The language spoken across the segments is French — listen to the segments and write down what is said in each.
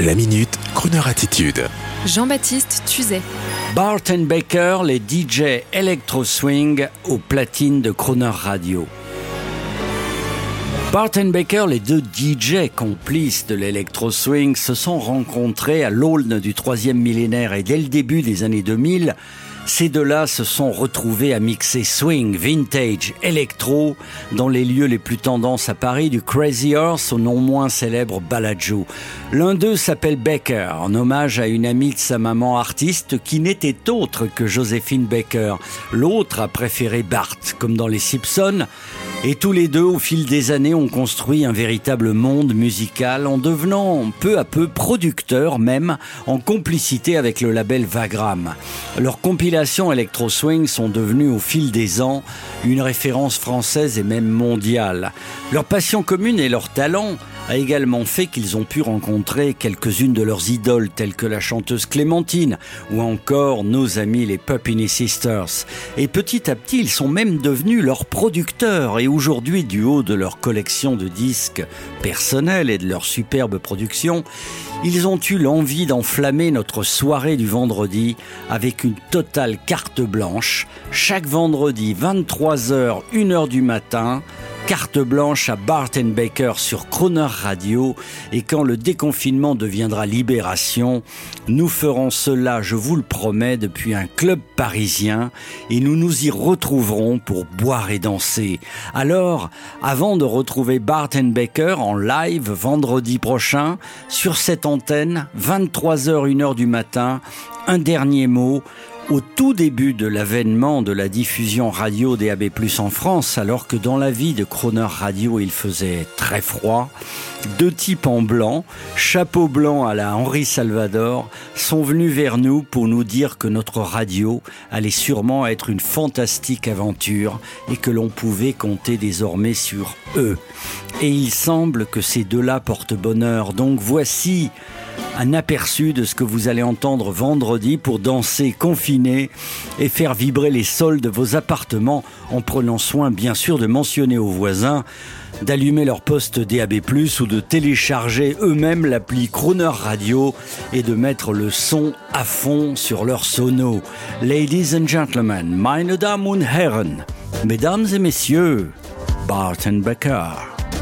La minute, Kroneur attitude. Jean-Baptiste Tuzet. Bart Baker, les DJ Electro Swing aux platines de Croner Radio. Bart Baker, les deux DJ complices de l'Electro Swing, se sont rencontrés à l'aulne du troisième millénaire et dès le début des années 2000, ces deux-là se sont retrouvés à mixer swing, vintage, électro dans les lieux les plus tendances à Paris, du Crazy Horse au non moins célèbre Bellagio. L'un d'eux s'appelle Baker, en hommage à une amie de sa maman artiste qui n'était autre que Joséphine Baker. L'autre a préféré Bart, comme dans les Simpsons. Et tous les deux, au fil des années, ont construit un véritable monde musical en devenant peu à peu producteurs même, en complicité avec le label Vagram. Leurs compilations Electro Swing sont devenues au fil des ans une référence française et même mondiale. Leur passion commune et leur talent a également fait qu'ils ont pu rencontrer quelques-unes de leurs idoles telles que la chanteuse Clémentine ou encore nos amis les Puppini Sisters. Et petit à petit, ils sont même devenus leurs producteurs et aujourd'hui, du haut de leur collection de disques personnels et de leur superbe production, ils ont eu l'envie d'enflammer notre soirée du vendredi avec une totale carte blanche. Chaque vendredi, 23h, 1h du matin, carte blanche à Barton Baker sur Croner Radio. Et quand le déconfinement deviendra libération, nous ferons cela, je vous le promets, depuis un club parisien. Et nous nous y retrouverons pour boire et danser. Alors, avant de retrouver Barton Baker en live vendredi prochain sur cette antenne, 23h 1h du matin, un dernier mot au tout début de l'avènement de la diffusion radio DAB+, en France, alors que dans la vie de Croner Radio il faisait très froid, deux types en blanc, chapeau blanc à la Henri Salvador, sont venus vers nous pour nous dire que notre radio allait sûrement être une fantastique aventure et que l'on pouvait compter désormais sur eux. Et il semble que ces deux-là portent bonheur. Donc voici un aperçu de ce que vous allez entendre vendredi pour danser confiné et faire vibrer les sols de vos appartements en prenant soin bien sûr de mentionner aux voisins d'allumer leur poste DAB+, ou de télécharger eux-mêmes l'appli Croner Radio et de mettre le son à fond sur leur sono. Ladies and gentlemen, meine Damen und Herren, mesdames et messieurs, Barton Becker.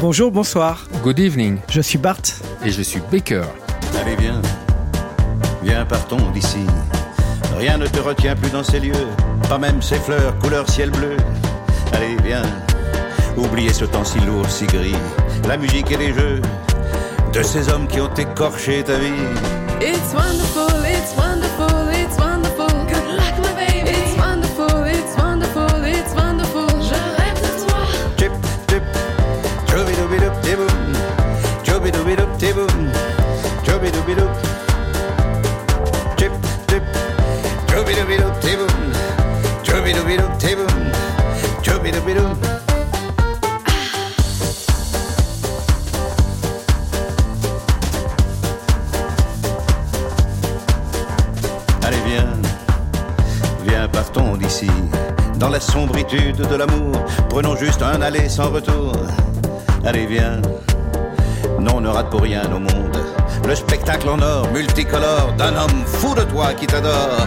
Bonjour, bonsoir. Good evening. Je suis Bart. Et je suis Baker. Allez, viens. Viens, partons d'ici. Rien ne te retient plus dans ces lieux. Pas même ces fleurs couleur ciel bleu. Allez, viens. Oubliez ce temps si lourd, si gris. La musique et les jeux. De ces hommes qui ont écorché ta vie. It's wonderful, it's wonderful, it's wonderful. Allez, viens, viens, partons d'ici. Dans la sombritude de l'amour, prenons juste un aller sans retour. Allez, viens, non, ne rate pour rien au monde. Le spectacle en or, multicolore, d'un homme fou de toi qui t'adore.